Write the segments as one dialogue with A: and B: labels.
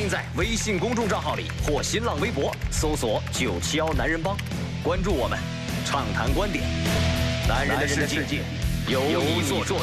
A: 欢迎在微信公众账号里或新浪微博搜索“九七幺男人帮”，关注我们，畅谈观点。男人的世界由你做主。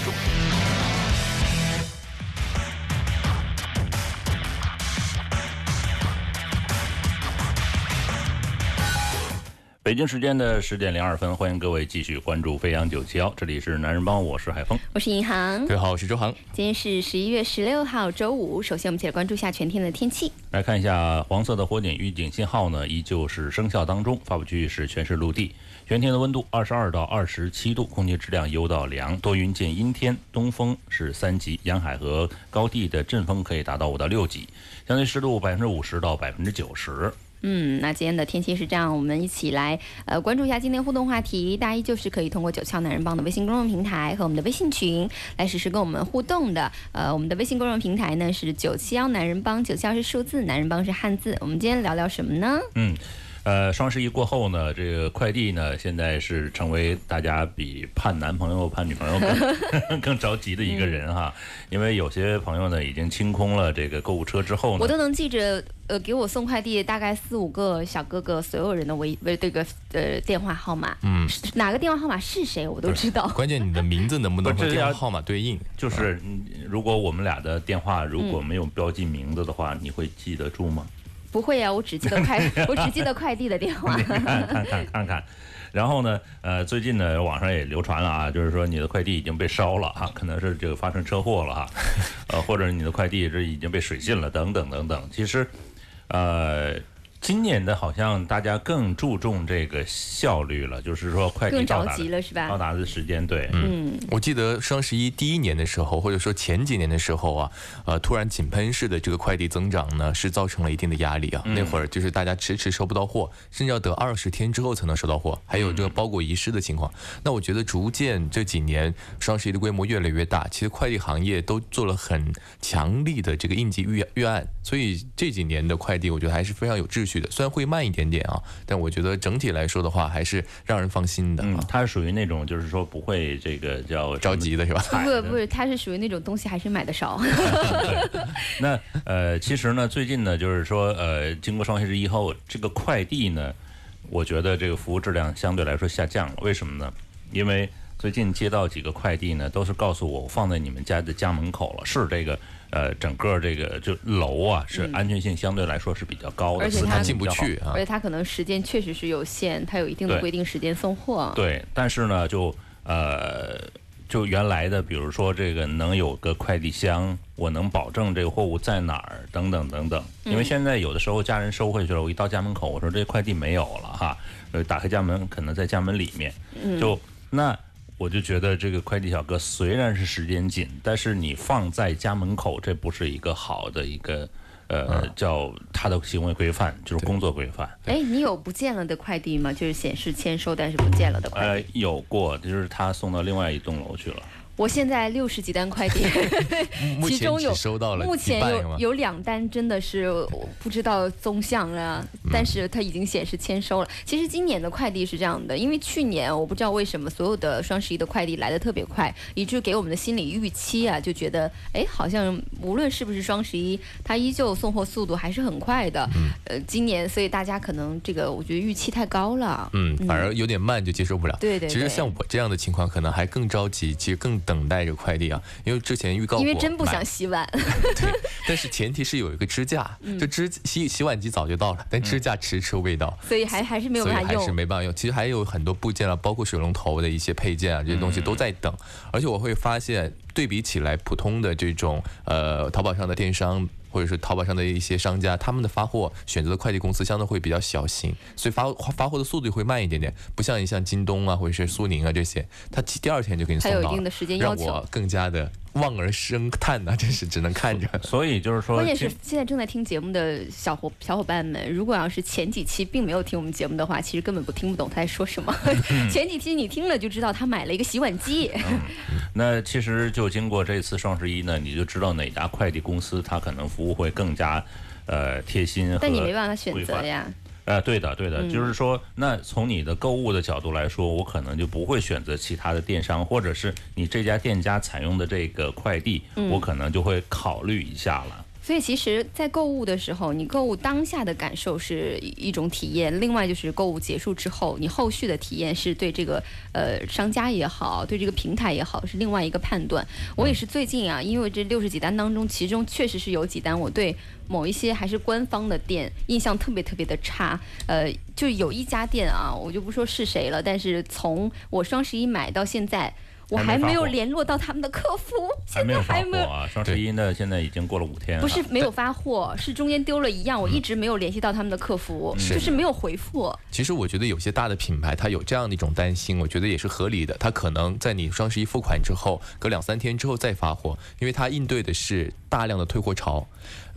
B: 北京时间的十点零二分，欢迎各位继续关注飞扬九七幺，这里是男人帮，我是海峰。
C: 我是银行，
D: 各位好，我是周航。
C: 今天是十一月十六号，周五。首先，我们一起来关注一下全天的天气。
B: 来看一下黄色的火警预警信号呢，依旧是生效当中。发布区域是全市陆地。全天的温度二十二到二十七度，空气质量优到良，多云见阴天，东风是三级，沿海和高地的阵风可以达到五到六级，相对湿度百分之五十到百分之九十。
C: 嗯，那今天的天气是这样，我们一起来呃关注一下今天互动话题。大家依旧是可以通过九窍男人帮的微信公众平台和我们的微信群来实时跟我们互动的。呃，我们的微信公众平台呢是九七幺男人帮，九七幺是数字，男人帮是汉字。我们今天聊聊什么呢？
B: 嗯。呃，双十一过后呢，这个快递呢，现在是成为大家比盼男朋友、盼女朋友更 更着急的一个人哈。因为有些朋友呢，已经清空了这个购物车之后呢，
C: 我都能记着，呃，给我送快递大概四五个小哥哥，所有人的微微这个呃电话号码，嗯，哪个电话号码是谁，我都知道。
D: 关键你的名字能不能和电话号码对应？
B: 就是如果我们俩的电话如果没有标记名字的话，你会记得住吗？
C: 不会呀，我只记得快，我只记得快递的电话。
B: 看看看看看，然后呢，呃，最近呢，网上也流传了啊，就是说你的快递已经被烧了哈，可能是这个发生车祸了哈，呃，或者你的快递这已经被水浸了等等等等。其实，呃。今年的好像大家更注重这个效率了，就是说快递到达
C: 了是吧？
B: 到达的时间对。
D: 嗯，我记得双十一第一年的时候，或者说前几年的时候啊，呃，突然井喷式的这个快递增长呢，是造成了一定的压力啊。那会儿就是大家迟迟收不到货，甚至要等二十天之后才能收到货，还有这个包裹遗失的情况。那我觉得逐渐这几年双十一的规模越来越大，其实快递行业都做了很强力的这个应急预预案，所以这几年的快递我觉得还是非常有秩序。虽然会慢一点点啊，但我觉得整体来说的话，还是让人放心的。
B: 嗯，它是属于那种就是说不会这个叫
D: 着急的是吧？
C: 不不是，它是属于那种东西还是买的少。
B: 那呃，其实呢，最近呢，就是说呃，经过双十一后，这个快递呢，我觉得这个服务质量相对来说下降了。为什么呢？因为最近接到几个快递呢，都是告诉我放在你们家的家门口了，是这个。呃，整个这个就楼啊，是安全性相对来说是比较高的，
C: 而且
D: 它进不去啊，
C: 而且它可能时间确实是有限，它有一定的规定时间送货。
B: 对，但是呢，就呃，就原来的，比如说这个能有个快递箱，我能保证这个货物在哪儿，等等等等。因为现在有的时候家人收回去了，我一到家门口，我说这快递没有了哈，呃，打开家门可能在家门里面，就那。我就觉得这个快递小哥虽然是时间紧，但是你放在家门口，这不是一个好的一个，呃，叫他的行为规范，就是工作规范。
C: 哎，你有不见了的快递吗？就是显示签收，但是不见了的快递。
B: 呃，有过，就是他送到另外一栋楼去了。
C: 我现在六十几单快递，其中有目前有有两单真的是不知道踪向了，但是它已经显示签收了。其实今年的快递是这样的，因为去年我不知道为什么所有的双十一的快递来的特别快，以至于给我们的心理预期啊，就觉得哎，好像无论是不是双十一，它依旧送货速度还是很快的。呃，今年所以大家可能这个我觉得预期太高了，
D: 嗯，反而有点慢就接受不了。
C: 对对。
D: 其实像我这样的情况，可能还更着急，其实更。等待着快递啊，因为之前预告过，
C: 因为真不想洗碗。
D: 对，但是前提是有一个支架，就支洗洗碗机早就到了，但支架迟迟未到，
C: 所以还还是没有办
D: 法用，还是没办法用。其实还有很多部件啊，包括水龙头的一些配件啊，这些东西都在等。而且我会发现，对比起来，普通的这种呃淘宝上的电商。或者是淘宝上的一些商家，他们的发货选择的快递公司相对会比较小型，所以发发货的速度会慢一点点，不像你像京东啊或者是苏宁啊这些，他第二天就给你送到，
C: 让
D: 我更加的。望而生叹呐，真是只能看着。
B: 所以就是说，
C: 关键是现在正在听节目的小伙小伙伴们，如果要是前几期并没有听我们节目的话，其实根本不听不懂他在说什么。前几期你听了就知道他买了一个洗碗机。
B: 那其实就经过这次双十一呢，你就知道哪家快递公司它可能服务会更加呃贴心。
C: 但你没办法选择呀。
B: 呃，对的，对的，就是说，那从你的购物的角度来说，我可能就不会选择其他的电商，或者是你这家店家采用的这个快递，我可能就会考虑一下了。
C: 所以其实，在购物的时候，你购物当下的感受是一种体验，另外就是购物结束之后，你后续的体验是对这个呃商家也好，对这个平台也好，是另外一个判断。我也是最近啊，因为这六十几单当中，其中确实是有几单我对某一些还是官方的店印象特别特别的差。呃，就有一家店啊，我就不说是谁了，但是从我双十一买到现在。我还没有联络到他们的客服，现在还
B: 没有啊。双十一呢，现在已经过了五天。
C: 不是没有发货，是中间丢了一样，我一直没有联系到他们的客服，就是没有回复。
D: 其实我觉得有些大的品牌，它有这样的一种担心，我觉得也是合理的。它可能在你双十一付款之后，隔两三天之后再发货，因为它应对的是大量的退货潮。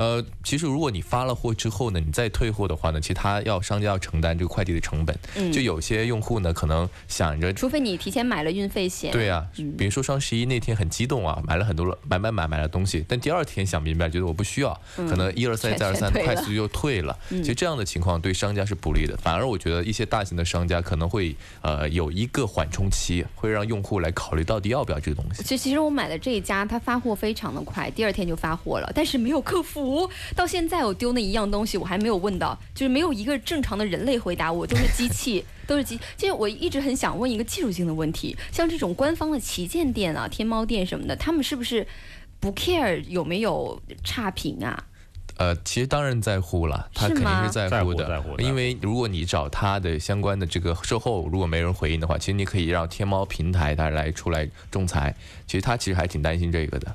D: 呃，其实如果你发了货之后呢，你再退货的话呢，其实他要商家要承担这个快递的成本。嗯，就有些用户呢，可能想着，
C: 除非你提前买了运费险。
D: 对呀，比如说双十一那天很激动啊，买了很多了，买买买买了东西，但第二天想明白，觉得我不需要，可能一而再再而三快速又退了。其实这样的情况对商家是不利的，反而我觉得一些大型的商家可能会呃有一个缓冲期，会让用户来考虑到底要不要这个东西。
C: 其实其实我买的这一家，他发货非常的快，第二天就发货了，但是没有客服。到现在我丢那一样东西，我还没有问到，就是没有一个正常的人类回答我，都是机器，都是机。其实我一直很想问一个技术性的问题，像这种官方的旗舰店啊、天猫店什么的，他们是不是不 care 有没有差评啊？
D: 呃，其实当然在乎了，他肯定是在乎的，因为如果你找他的相关的这个售后，如果没人回应的话，其实你可以让天猫平台他来出来仲裁。其实他其实还挺担心这个的。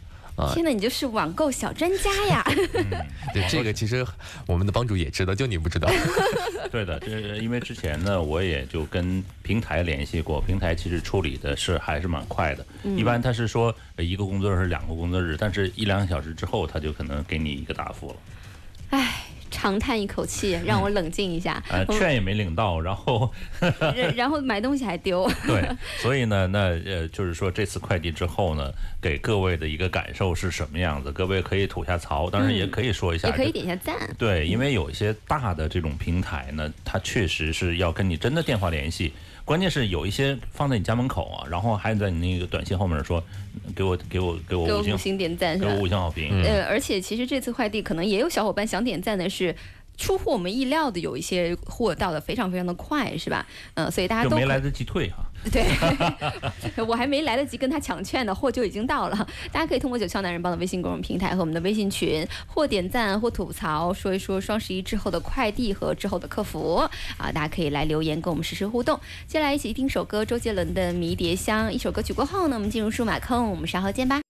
C: 天哪，你就是网购小专家呀！
D: 对这个，其实我们的帮主也知道，就你不知道。
B: 对的，这因为之前呢，我也就跟平台联系过，平台其实处理的是还是蛮快的。一般他是说一个工作日两个工作日，但是一两个小时之后，他就可能给你一个答复了。
C: 唉。长叹一口气，让我冷静一下。
B: 呃，券也没领到，然后，
C: 然后买东西还丢。
B: 对，所以呢，那呃，就是说这次快递之后呢，给各位的一个感受是什么样子？各位可以吐下槽，当然也可以说一下，
C: 也可以点下赞。
B: 对，因为有一些大的这种平台呢，它确实是要跟你真的电话联系。关键是有一些放在你家门口啊，然后还在你那个短信后面说，给我给我给我
C: 五星点赞，
B: 给我五星好评。
C: 呃，而且其实这次快递可能也有小伙伴想点赞的是。出乎我们意料的，有一些货到的非常非常的快，是吧？嗯，所以大家都
B: 没来得及退哈。
C: 对，我还没来得及跟他抢券呢，货就已经到了。大家可以通过九霄男人帮的微信公众平台和我们的微信群，或点赞或吐槽，说一说双十一之后的快递和之后的客服啊，大家可以来留言跟我们实时互动。接下来一起听首歌，周杰伦的《迷迭香》。一首歌曲过后呢，我们进入数码坑，我们稍后见吧。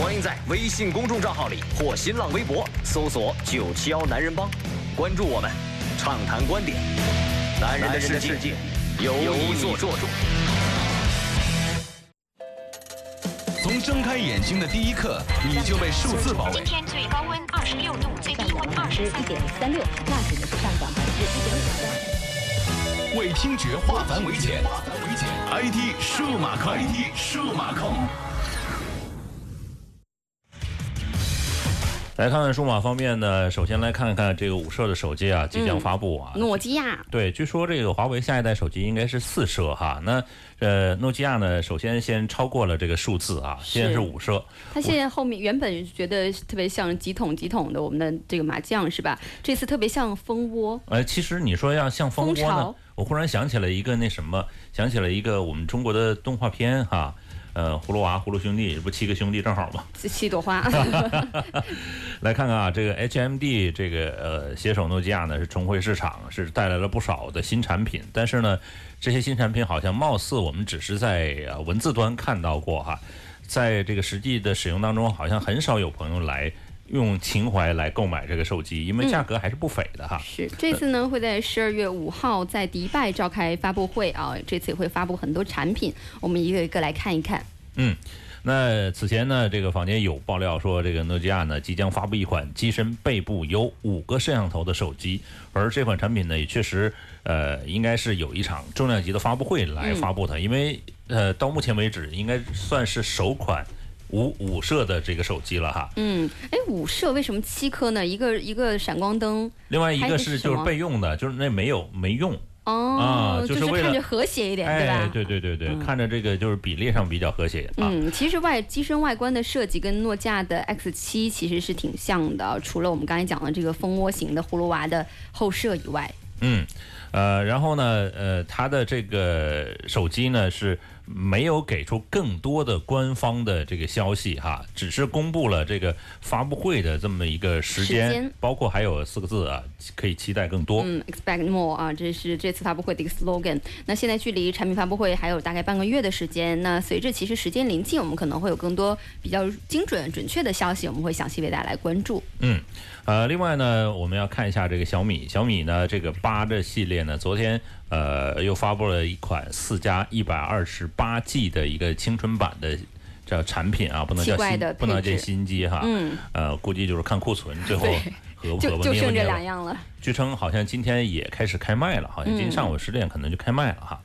A: 欢迎在微信公众账号里或新浪微博搜索“九七幺男人帮”，关注我们，畅谈观点。男人的世界由你做主。
E: 从睁开眼睛的第一刻，你就被数字包围。
F: 今天最高温二十六度，最低温二十一点三六，
C: 那指的是上涨百分之一点五
E: 三。为听觉化繁为简，IT 数码控，IT 数码控。
B: 来看看数码方面呢，首先来看看这个五摄的手机啊，即将发布啊。
C: 诺基亚
B: 对，据说这个华为下一代手机应该是四摄哈。那呃，诺基亚呢，首先先超过了这个数字啊，现在是五摄。
C: 它现在后面原本觉得特别像几桶几桶的我们的这个麻将是吧？这次特别像蜂窝。
B: 呃，其实你说要像蜂窝呢，我忽然想起了一个那什么，想起了一个我们中国的动画片哈。呃，葫芦娃、葫芦兄弟，这不七个兄弟正好吗？
C: 七朵花。
B: 来看看啊，这个 HMD 这个呃携手诺基亚呢是重回市场，是带来了不少的新产品。但是呢，这些新产品好像貌似我们只是在呃文字端看到过哈，在这个实际的使用当中，好像很少有朋友来。用情怀来购买这个手机，因为价格还是不菲的哈。
C: 是这次呢，会在十二月五号在迪拜召开发布会啊，这次也会发布很多产品，我们一个一个来看一看。
B: 嗯，那此前呢，这个坊间有爆料说，这个诺基亚呢即将发布一款机身背部有五个摄像头的手机，而这款产品呢也确实，呃，应该是有一场重量级的发布会来发布它，因为呃，到目前为止应该算是首款无五摄的这个手机了哈。
C: 嗯，哎，五摄为什么七颗呢？一个一个闪光灯，
B: 另外一个是就是备用的，就是那没有没用。
C: 哦，就是看着和谐一点，对吧？
B: 对对对对，看着这个就是比例上比较和谐。
C: 嗯，其实外机身外观的设计跟诺基亚的 X 七其实是挺像的，除了我们刚才讲的这个蜂窝型的葫芦娃的后摄以外。
B: 嗯，呃，然后呢，呃，它的这个手机呢是。没有给出更多的官方的这个消息哈，只是公布了这个发布会的这么一个时间，包括还有四个字啊，可以期待更多。
C: 嗯，expect more 啊，这是这次发布会的一个 slogan。那现在距离产品发布会还有大概半个月的时间，那随着其实时间临近，我们可能会有更多比较精准、准确的消息，我们会详细为大家来关注。
B: 嗯，呃，另外呢，我们要看一下这个小米，小米呢这个八的系列呢，昨天。呃，又发布了一款四加一百二十八 G 的一个青春版的叫产品啊，不能叫新，不能叫新机哈。嗯。呃，估计就是看库存，最后合不合吧？
C: 就剩这两样了。
B: 据称好像今天也开始开卖了，好像今天上午十点可能就开卖了哈。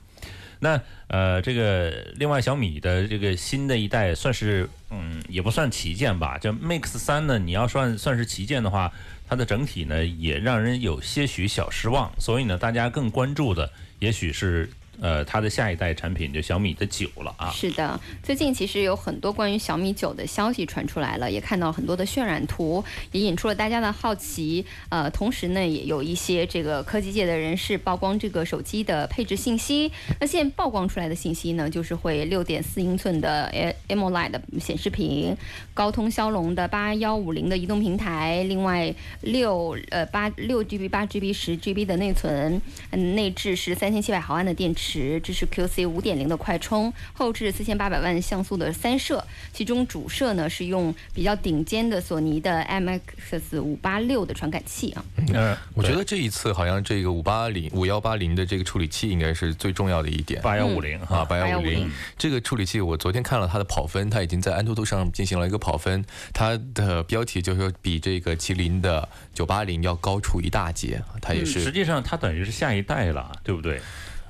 B: 那呃，这个另外小米的这个新的一代算是嗯，也不算旗舰吧，叫 Mix 三呢。你要算算是旗舰的话。它的整体呢，也让人有些许小失望，所以呢，大家更关注的也许是。呃，它的下一代产品就小米的九了啊。
C: 是的，最近其实有很多关于小米九的消息传出来了，也看到很多的渲染图，也引出了大家的好奇。呃，同时呢，也有一些这个科技界的人士曝光这个手机的配置信息。那现在曝光出来的信息呢，就是会六点四英寸的 AMOLED 显示屏，高通骁龙的八幺五零的移动平台，另外六呃八六 GB 八 GB 十 GB 的内存，嗯，内置是三千七百毫安的电池。支持 QC 五点零的快充，后置四千八百万像素的三摄，其中主摄呢是用比较顶尖的索尼的 MX 五八六的传感器啊。
D: 嗯，我觉得这一次好像这个五八零五幺八零的这个处理器应该是最重要的一点。
B: 八幺五零哈，
D: 八幺五零这个处理器，我昨天看了它的跑分，它已经在安兔兔上进行了一个跑分，它的标题就是说比这个麒麟的九八零要高出一大截，它也是。
B: 实际上它等于是下一代了，对不对？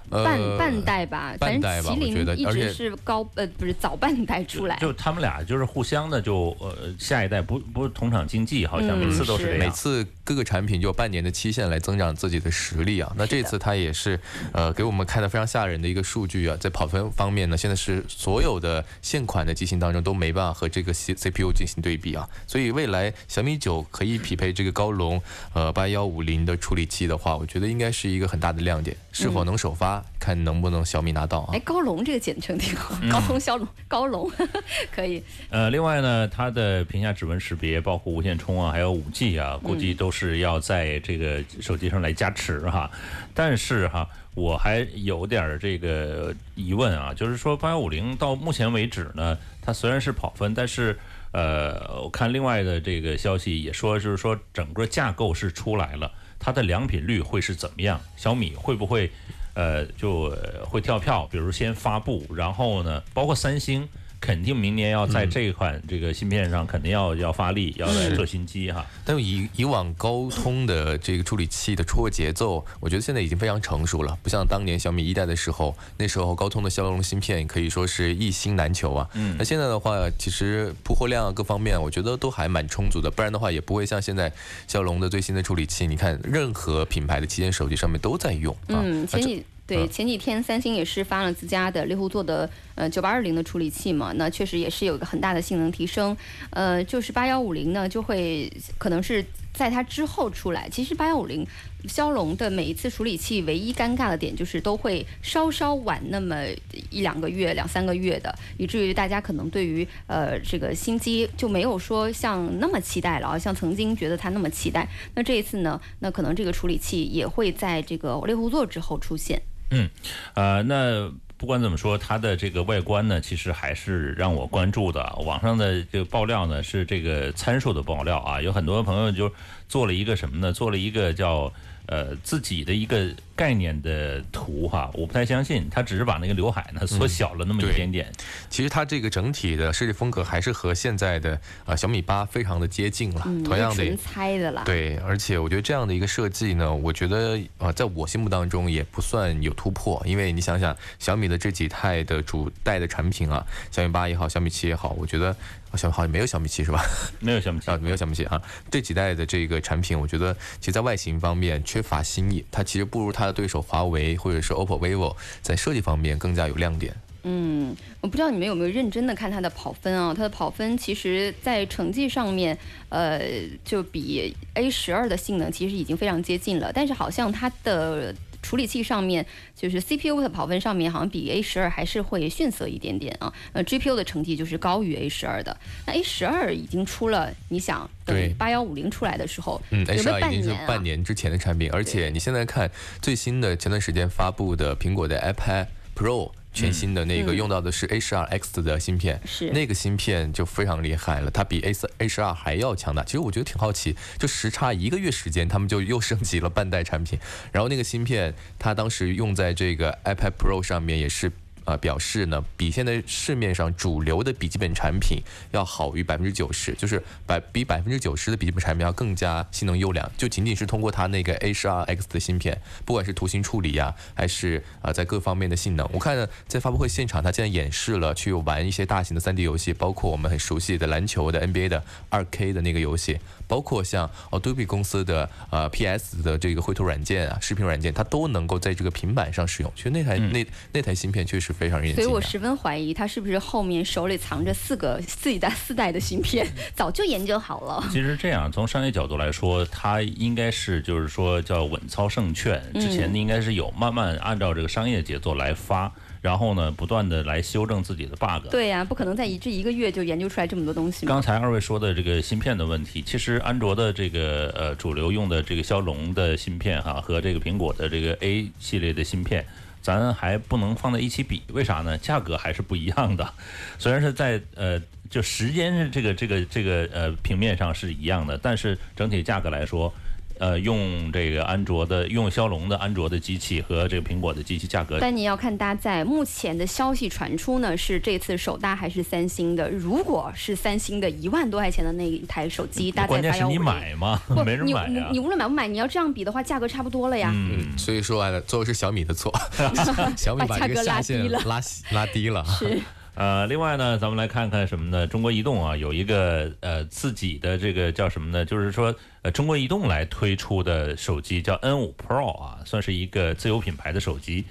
C: 半半代吧，反正麒麟一直是高呃不是早半代出来，
B: 就他们俩就是互相的就呃下一代不不是同场竞技，好像每次都是这样，
D: 每次各个产品就半年的期限来增长自己的实力啊。那这次它也是呃给我们看的非常吓人的一个数据啊，在跑分方面呢，现在是所有的现款的机型当中都没办法和这个 C C P U 进行对比啊。所以未来小米九可以匹配这个高龙呃八幺五零的处理器的话，我觉得应该是一个很大的亮点，是否能首发？看能不能小米拿到啊？
C: 哎，高龙这个简称挺好，高通骁龙 高龙 可以。
B: 呃，另外呢，它的屏下指纹识别，包括无线充啊，还有五 G 啊，估计都是要在这个手机上来加持哈。但是哈，我还有点这个疑问啊，就是说八幺五零到目前为止呢，它虽然是跑分，但是呃，我看另外的这个消息也说，就是说整个架构是出来了。它的良品率会是怎么样？小米会不会，呃，就会跳票？比如先发布，然后呢，包括三星。肯定明年要在这款这个芯片上肯定要要发力，要来做新机哈。
D: 但以以往高通的这个处理器的出货节奏，我觉得现在已经非常成熟了，不像当年小米一代的时候，那时候高通的骁龙芯片可以说是一星难求啊。嗯。那现在的话，其实铺货量各方面，我觉得都还蛮充足的，不然的话也不会像现在骁龙的最新的处理器，你看任何品牌的旗舰手机上面都在用啊。
C: 嗯，前几。对，前几天三星也是发了自家的猎户座的呃九八二零的处理器嘛，那确实也是有一个很大的性能提升。呃，就是八幺五零呢，就会可能是在它之后出来。其实八幺五零骁龙的每一次处理器，唯一尴尬的点就是都会稍稍晚那么一两个月、两三个月的，以至于大家可能对于呃这个新机就没有说像那么期待了啊，像曾经觉得它那么期待。那这一次呢，那可能这个处理器也会在这个猎户座之后出现。
B: 嗯，呃，那不管怎么说，它的这个外观呢，其实还是让我关注的。网上的这个爆料呢，是这个参数的爆料啊，有很多朋友就做了一个什么呢？做了一个叫。呃，自己的一个概念的图哈，我不太相信，他只是把那个刘海呢缩小了那么一点点。
D: 其实它这个整体的设计风格还是和现在的呃小米八非常的接近了，同样的。
C: 猜的了。
D: 对，而且我觉得这样的一个设计呢，我觉得呃，在我心目当中也不算有突破，因为你想想小米的这几代的主代的产品啊，小米八也好，小米七也好，我觉得。小好像没有小米七是吧？
B: 没有小米七啊，
D: 没有小米七啊。这几代的这个产品，我觉得其实在外形方面缺乏新意，它其实不如它的对手华为或者是 OPPO、vivo 在设计方面更加有亮点。
C: 嗯，我不知道你们有没有认真的看它的跑分啊？它的跑分其实，在成绩上面，呃，就比 A 十二的性能其实已经非常接近了，但是好像它的。处理器上面就是 CPU 的跑分上面好像比 A 十二还是会逊色一点点啊。呃，GPU 的成绩就是高于 A 十二的。那 A 十二已经出了，你想，
D: 等，
C: 八幺五零出来的时候，
D: 嗯
C: ，A 十二
D: 已经是半年之前的产品，而且你现在看最新的前段时间发布的苹果的 iPad Pro。全新的那个用到的是 A 十二 X 的芯片，
C: 是
D: 那个芯片就非常厉害了，它比 A 四 A 十二还要强大。其实我觉得挺好奇，就时差一个月时间，他们就又升级了半代产品。然后那个芯片，它当时用在这个 iPad Pro 上面也是。啊，表示呢，比现在市面上主流的笔记本产品要好于百分之九十，就是百比百分之九十的笔记本产品要更加性能优良，就仅仅是通过它那个 A 十二 X 的芯片，不管是图形处理呀，还是啊在各方面的性能，我看在发布会现场，它竟然演示了去玩一些大型的三 D 游戏，包括我们很熟悉的篮球的 NBA 的二 K 的那个游戏，包括像 Adobe 公司的呃 PS 的这个绘图软件啊、视频软件，它都能够在这个平板上使用。其实那台那那台芯片确实。非常
C: 所以我十分怀疑它是不是后面手里藏着四个 四代四代的芯片，早就研究好了。
B: 其实这样，从商业角度来说，它应该是就是说叫稳操胜券，之前应该是有慢慢按照这个商业节奏来发，然后呢不断的来修正自己的 bug。
C: 对呀，不可能在一这一个月就研究出来这么多东西。
B: 刚才二位说的这个芯片的问题，其实安卓的这个呃主流用的这个骁龙的芯片哈，和这个苹果的这个 A 系列的芯片。咱还不能放在一起比，为啥呢？价格还是不一样的。虽然是在呃，就时间这个这个这个呃平面上是一样的，但是整体价格来说。呃，用这个安卓的，用骁龙的安卓的机器和这个苹果的机器价格，
C: 但你要看搭载。目前的消息传出呢，是这次首搭还是三星的？如果是三星的一万多块钱的那一台手机搭载关键是
B: 你买吗？没人买
C: 呀。你无论买不买，你要这样比的话，价格差不多了呀。
D: 嗯，所以说完了，最后是小米的错，小米
C: 把价格拉低了，
D: 拉拉低了。
C: 是。
B: 呃，另外呢，咱们来看看什么呢？中国移动啊，有一个呃自己的这个叫什么呢？就是说，呃，中国移动来推出的手机叫 N5 Pro 啊，算是一个自有品牌的手机。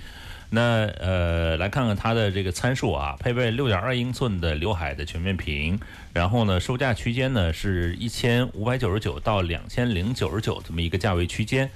B: 那呃，来看看它的这个参数啊，配备6.2英寸的刘海的全面屏，然后呢，售价区间呢是一千五百九十九到两千零九十九这么一个价位区间。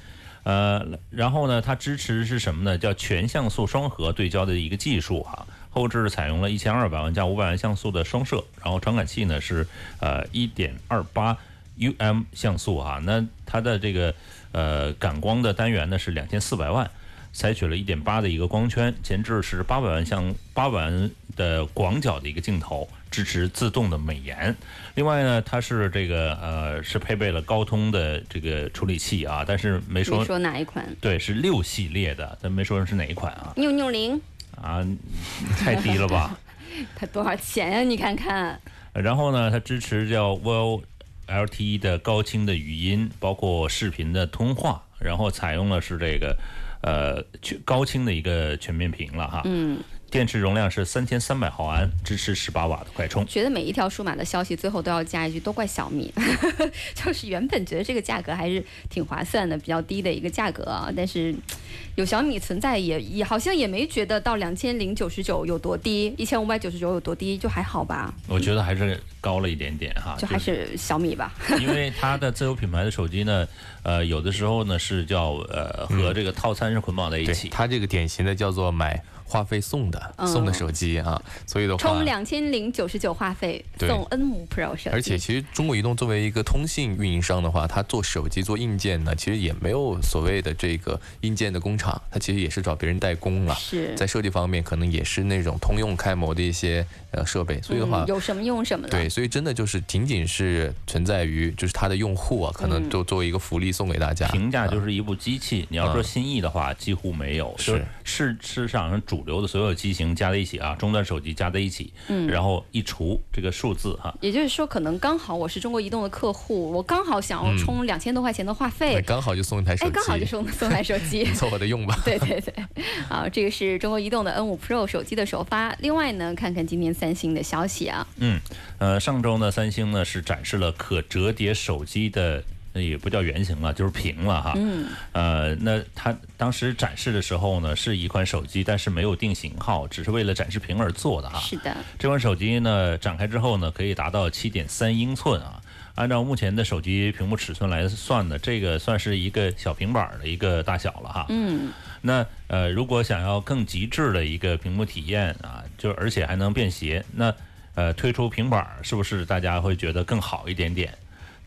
B: 呃，然后呢，它支持是什么呢？叫全像素双核对焦的一个技术哈。后置采用了一千二百万加五百万像素的双摄，然后传感器呢是呃一点二八 UM 像素啊，那它的这个呃感光的单元呢是两千四百万，采取了一点八的一个光圈，前置是八百万像八百万的广角的一个镜头，支持自动的美颜。另外呢，它是这个呃是配备了高通的这个处理器啊，但是没说
C: 说哪一款？
B: 对，是六系列的，但没说是哪一款啊？
C: 六六零。
B: 啊，太低了吧？
C: 它多少钱呀？你看看。
B: 然后呢，它支持叫 Vol LTE 的高清的语音，包括视频的通话，然后采用了是这个呃全高清的一个全面屏了哈。
C: 嗯。
B: 电池容量是三千三百毫安，支持十八瓦的快充。
C: 觉得每一条数码的消息最后都要加一句，都怪小米。就是原本觉得这个价格还是挺划算的，比较低的一个价格啊。但是有小米存在，也也好像也没觉得到两千零九十九有多低，一千五百九十九有多低，就还好吧。
B: 我觉得还是高了一点点哈。
C: 就还是小米吧。
B: 因为它的自有品牌的手机呢，呃，有的时候呢是叫呃和这个套餐是捆绑在一起。
D: 它这个典型的叫做买。话费送的送的手机啊，所以的话，
C: 充两千零九十九话费送 N 五 Pro 手机。
D: 而且其实中国移动作为一个通信运营商的话，它做手机做硬件呢，其实也没有所谓的这个硬件的。工厂，它其实也是找别人代工了。
C: 是，
D: 在设计方面可能也是那种通用开模的一些呃设备，所以的话
C: 有什么用什么。
D: 对，所以真的就是仅仅是存在于就是它的用户啊，可能就作为一个福利送给大家。
B: 评价就是一部机器，你要说心意的话几乎没有。是市市场上主流的所有机型加在一起啊，中端手机加在一起，嗯，然后一除这个数字哈。
C: 也就是说，可能刚好我是中国移动的客户，我刚好想要充两千多块钱的话费，
D: 刚好就送一台手机，
C: 刚好就送送台手机，
D: 凑合着用吧。
C: 对对对，啊，这个是中国移动的 N 五 Pro 手机的首发。另外呢，看看今天三星的消息啊。
B: 嗯，呃，上周呢，三星呢是展示了可折叠手机的，也不叫圆形了，就是平了哈。嗯。呃，那它当时展示的时候呢，是一款手机，但是没有定型号，只是为了展示屏而做的哈。
C: 是的。
B: 这款手机呢，展开之后呢，可以达到七点三英寸啊。按照目前的手机屏幕尺寸来算呢，这个算是一个小平板的一个大小了哈。嗯。那呃，如果想要更极致的一个屏幕体验啊，就而且还能便携，那呃推出平板是不是大家会觉得更好一点点？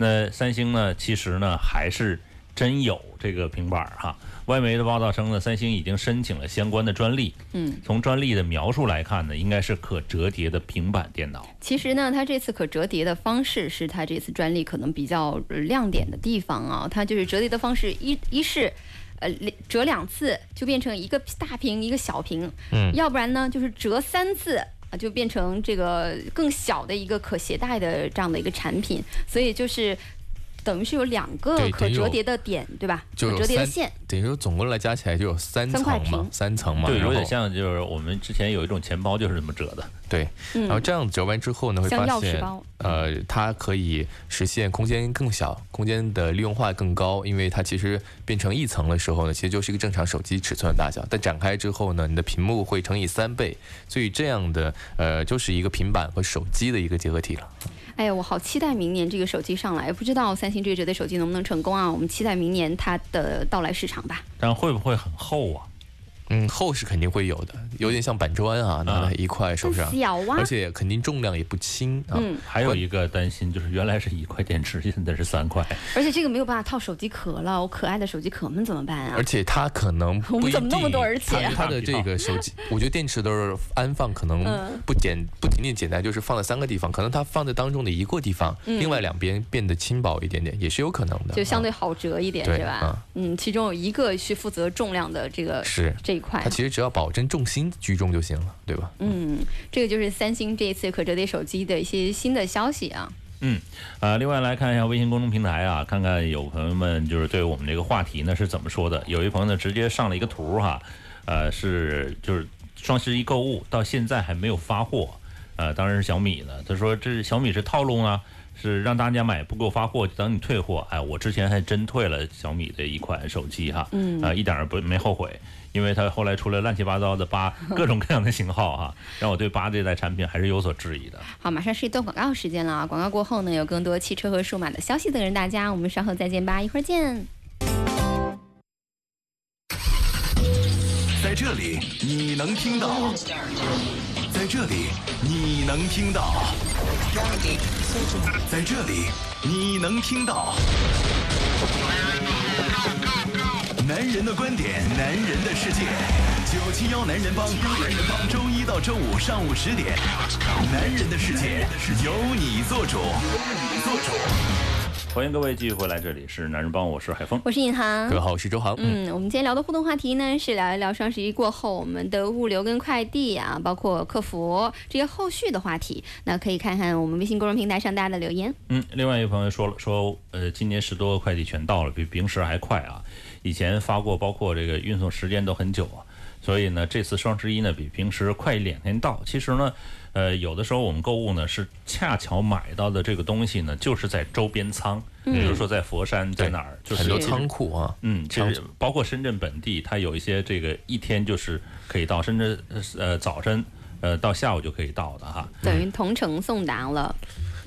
B: 那三星呢，其实呢还是真有这个平板哈。外媒的报道称呢，三星已经申请了相关的专利。嗯，从专利的描述来看呢，应该是可折叠的平板电脑。
C: 其实呢，它这次可折叠的方式是它这次专利可能比较亮点的地方啊。它就是折叠的方式，一一是。呃，折两次就变成一个大屏，一个小屏。嗯，要不然呢，就是折三次啊，就变成这个更小的一个可携带的这样的一个产品。所以就是。等于是有两个可折叠的点，对吧？就折叠的线，
D: 等于说总共来加起来就有三层嘛，三层嘛。
B: 对，有点像就是我们之前有一种钱包就是这么折的。
D: 对，然后这样折完之后呢，会发现，呃，它可以实现空间更小，空间的利用化更高，因为它其实变成一层的时候呢，其实就是一个正常手机尺寸的大小。但展开之后呢，你的屏幕会乘以三倍，所以这样的呃，就是一个平板和手机的一个结合体了。
C: 哎，我好期待明年这个手机上来，不知道三星这折叠手机能不能成功啊？我们期待明年它的到来市场吧。
B: 但会不会很厚啊？
D: 嗯，厚是肯定会有的，有点像板砖啊，拿在一块手上，而且肯定重量也不轻啊。嗯，
B: 还有一个担心就是原来是一块电池，现在是三块，
C: 而且这个没有办法套手机壳了，我可爱的手机壳们怎么办啊？
D: 而且它可能
C: 我们怎么那么多而且？
D: 它的 这个手机，我觉得电池都是安放可能不简不仅仅简单，就是放在三个地方，可能它放在当中的一个地方，另外两边变得轻薄一点点，也是有可能的，
C: 就相对好折一点，是吧？嗯，其中有一个是负责重量的这个
D: 是。
C: 这一块，
D: 它其实只要保。证重心居中就行了，对吧？
C: 嗯，这个就是三星这一次可折叠手机的一些新的消息啊。
B: 嗯，啊，另外来看一下微信公众平台啊，看看有朋友们就是对我们这个话题呢是怎么说的。有一朋友呢直接上了一个图哈，呃，是就是双十一购物到现在还没有发货，呃，当然是小米的。他说这是小米是套路啊，是让大家买不够发货，等你退货。哎，我之前还真退了小米的一款手机哈，嗯，啊，一点儿不没后悔。因为它后来出了乱七八糟的八 各种各样的型号哈，让我对八这代产品还是有所质疑的。
C: 好，马上是一段广告时间了啊！广告过后呢，有更多汽车和数码的消息等着大家，我们稍后再见吧，一会儿见。
E: 在这里你能听到，在这里你能听到，在这里你能听到。男人的观点，男人的世界，九七幺男人帮，男人帮，周一到周五上午十点，男人的世界由你做主，由你做主。
B: 欢迎各位继续回来，这里是男人帮，我是海峰，
C: 我是尹航，
D: 各位好，我是周航。
C: 嗯，我们今天聊的互动话题呢，是聊一聊双十一过后我们的物流跟快递啊，包括客服这些后续的话题。那可以看看我们微信公众平台上大家的留言。
B: 嗯，另外一个朋友说了，说呃，今年十多个快递全到了，比平时还快啊。以前发过，包括这个运送时间都很久啊。所以呢，这次双十一呢，比平时快两天到。其实呢。呃，有的时候我们购物呢，是恰巧买到的这个东西呢，就是在周边仓，比如说在佛山，在哪儿，就是
D: 很多仓库啊。
B: 嗯，其实包括深圳本地，它有一些这个一天就是可以到，甚至呃早晨呃到下午就可以到的哈。
C: 等于同城送达了。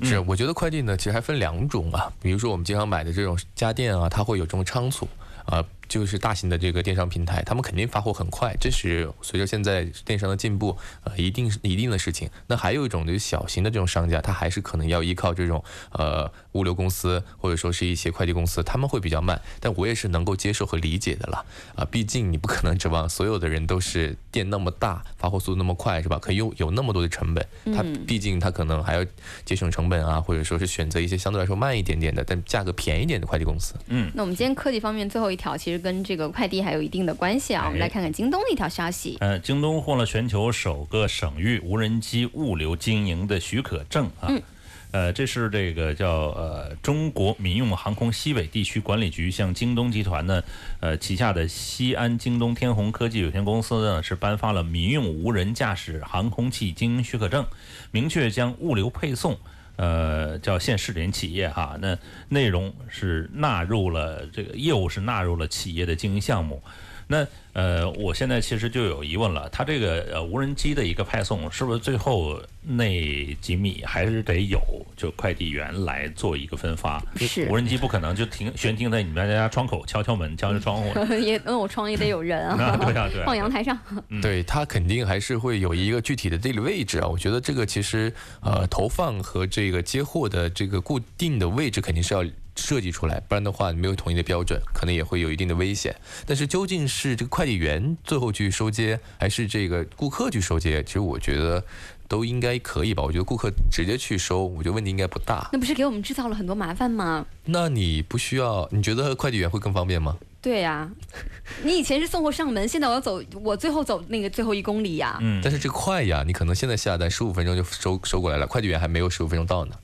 D: 是，我觉得快递呢，其实还分两种啊。比如说我们经常买的这种家电啊，它会有这种仓储。啊，就是大型的这个电商平台，他们肯定发货很快，这是随着现在电商的进步，呃，一定是一定的事情。那还有一种就是小型的这种商家，他还是可能要依靠这种呃物流公司或者说是一些快递公司，他们会比较慢，但我也是能够接受和理解的了啊，毕竟你不可能指望所有的人都是店那么大，发货速度那么快，是吧？可以有有那么多的成本，他毕竟他可能还要节省成本啊，或者说是选择一些相对来说慢一点点的，但价格便宜点的快递公司。
C: 嗯，那我们今天科技方面最后一条，其实跟这个快递还有一定的关系啊。我们来看看京东的一条消息。
B: 呃，京东获了全球首个省域无人机物流经营的许可证啊。嗯。呃，这是这个叫呃中国民用航空西北地区管理局向京东集团呢，呃旗下的西安京东天虹科技有限公司呢是颁发了民用无人驾驶航空器经营许可证，明确将物流配送，呃叫县试点企业哈，那内容是纳入了这个业务是纳入了企业的经营项目。那呃，我现在其实就有疑问了，它这个呃无人机的一个派送，是不是最后那几米还是得有就快递员来做一个分发？
C: 是，
B: 无人机不可能就停悬停在你们家窗口敲敲门敲敲窗户。
C: 也，嗯，我窗也得有人啊。
B: 对啊，对。
C: 放阳台上。
D: 对，它肯定还是会有一个具体的地理位置啊。我觉得这个其实呃投放和这个接货的这个固定的位置肯定是要。设计出来，不然的话没有统一的标准，可能也会有一定的危险。但是究竟是这个快递员最后去收接，还是这个顾客去收接？其实我觉得都应该可以吧。我觉得顾客直接去收，我觉得问题应该不大。
C: 那不是给我们制造了很多麻烦吗？
D: 那你不需要？你觉得快递员会更方便吗？
C: 对呀，你以前是送货上门，现在我要走，我最后走那个最后一公里呀。
D: 嗯。但是这快呀，你可能现在下单十五分钟就收收过来了，快递员还没有十五分钟到呢。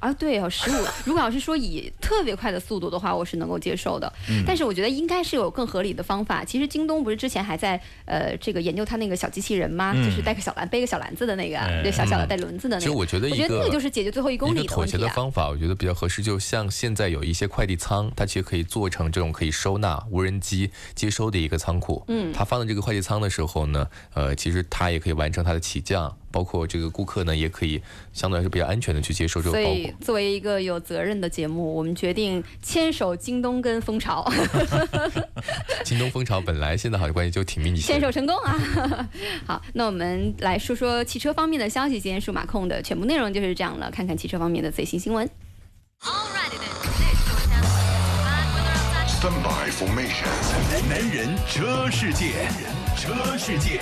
C: 啊，对哦，十五。如果要是说以特别快的速度的话，我是能够接受的。嗯。但是我觉得应该是有更合理的方法。其实京东不是之前还在呃这个研究它那个小机器人吗？就是带个小篮背个小篮子的那个，就小小的带轮子的那个。
D: 其实我觉得，
C: 我觉得那个就是解决最后一公里的
D: 妥协的方法，我觉得比较合适。就像现在有一些快递仓，它其实可以做成这种可以收纳无人机接收的一个仓库。嗯。它放在这个快递仓的时候呢，呃，其实它也可以完成它的起降。包括这个顾客呢，也可以相对来说比较安全的去接受这个包裹。
C: 所以，作为一个有责任的节目，我们决定牵手京东跟蜂巢。
D: 京东蜂巢本来现在好像关系就挺密切。
C: 牵手成功啊！好，那我们来说说汽车方面的消息。今天数码控的全部内容就是这样了，看看汽车方面的最新新闻。
E: Stand by formation，男人车世界，车世界。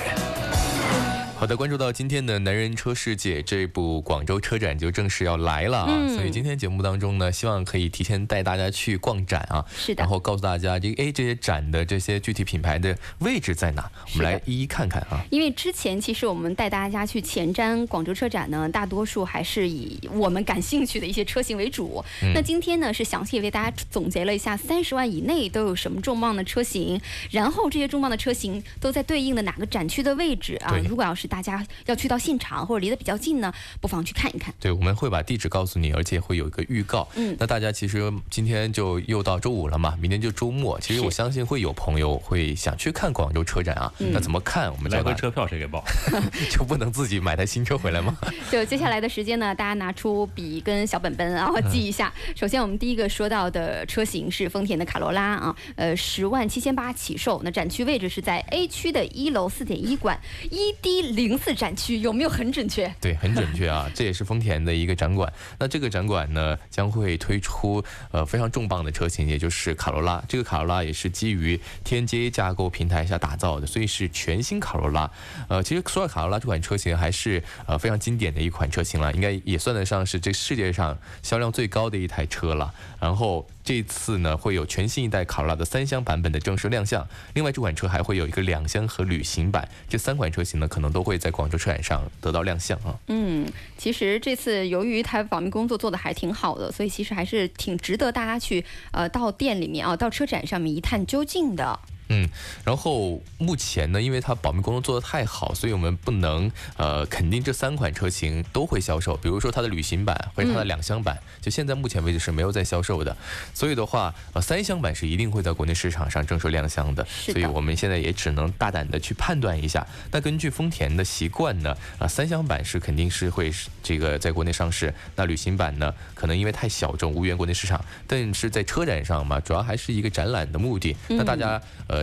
D: 好的，关注到今天的男人车世界这部广州车展就正式要来了啊，所以今天节目当中呢，希望可以提前带大家去逛展啊，
C: 是的，
D: 然后告诉大家这个哎这些展的这些具体品牌的位置在哪，我们来一一看看啊。
C: 因为之前其实我们带大家去前瞻广州车展呢，大多数还是以我们感兴趣的一些车型为主。那今天呢是详细为大家总结了一下三十万以内都有什么重磅的车型，然后这些重磅的车型都在对应的哪个展区的位置啊？如果要是大家要去到现场或者离得比较近呢，不妨去看一看。
D: 对，我们会把地址告诉你，而且会有一个预告。嗯，那大家其实今天就又到周五了嘛，明天就周末。其实我相信会有朋友会想去看广州车展啊。那怎么看？我们
B: 来回车票谁给报？
D: 就不能自己买台新车回来吗？
C: 就接下来的时间呢，大家拿出笔跟小本本，然后记一下。首先，我们第一个说到的车型是丰田的卡罗拉啊，呃，十万七千八起售。那展区位置是在 A 区的一楼四点一馆一 D 零四。展区有没有很准确？
D: 对，很准确啊！这也是丰田的一个展馆。那这个展馆呢，将会推出呃非常重磅的车型，也就是卡罗拉。这个卡罗拉也是基于天阶架构平台下打造的，所以是全新卡罗拉。呃，其实说到卡罗拉这款车型，还是呃非常经典的一款车型了，应该也算得上是这世界上销量最高的一台车了。然后。这次呢，会有全新一代卡罗拉的三厢版本的正式亮相。另外，这款车还会有一个两厢和旅行版，这三款车型呢，可能都会在广州车展上得到亮相啊。
C: 嗯，其实这次由于它保密工作做的还挺好的，所以其实还是挺值得大家去呃到店里面啊，到车展上面一探究竟的。
D: 嗯，然后目前呢，因为它保密工作做得太好，所以我们不能呃肯定这三款车型都会销售。比如说它的旅行版或者它的两厢版，就现在目前为止是没有在销售的。所以的话，呃，三厢版是一定会在国内市场上正式亮相的。所以我们现在也只能大胆的去判断一下。那根据丰田的习惯呢，啊，三厢版是肯定是会这个在国内上市。那旅行版呢，可能因为太小众，无缘国内市场。但是在车展上嘛，主要还是一个展览的目的。那大家呃。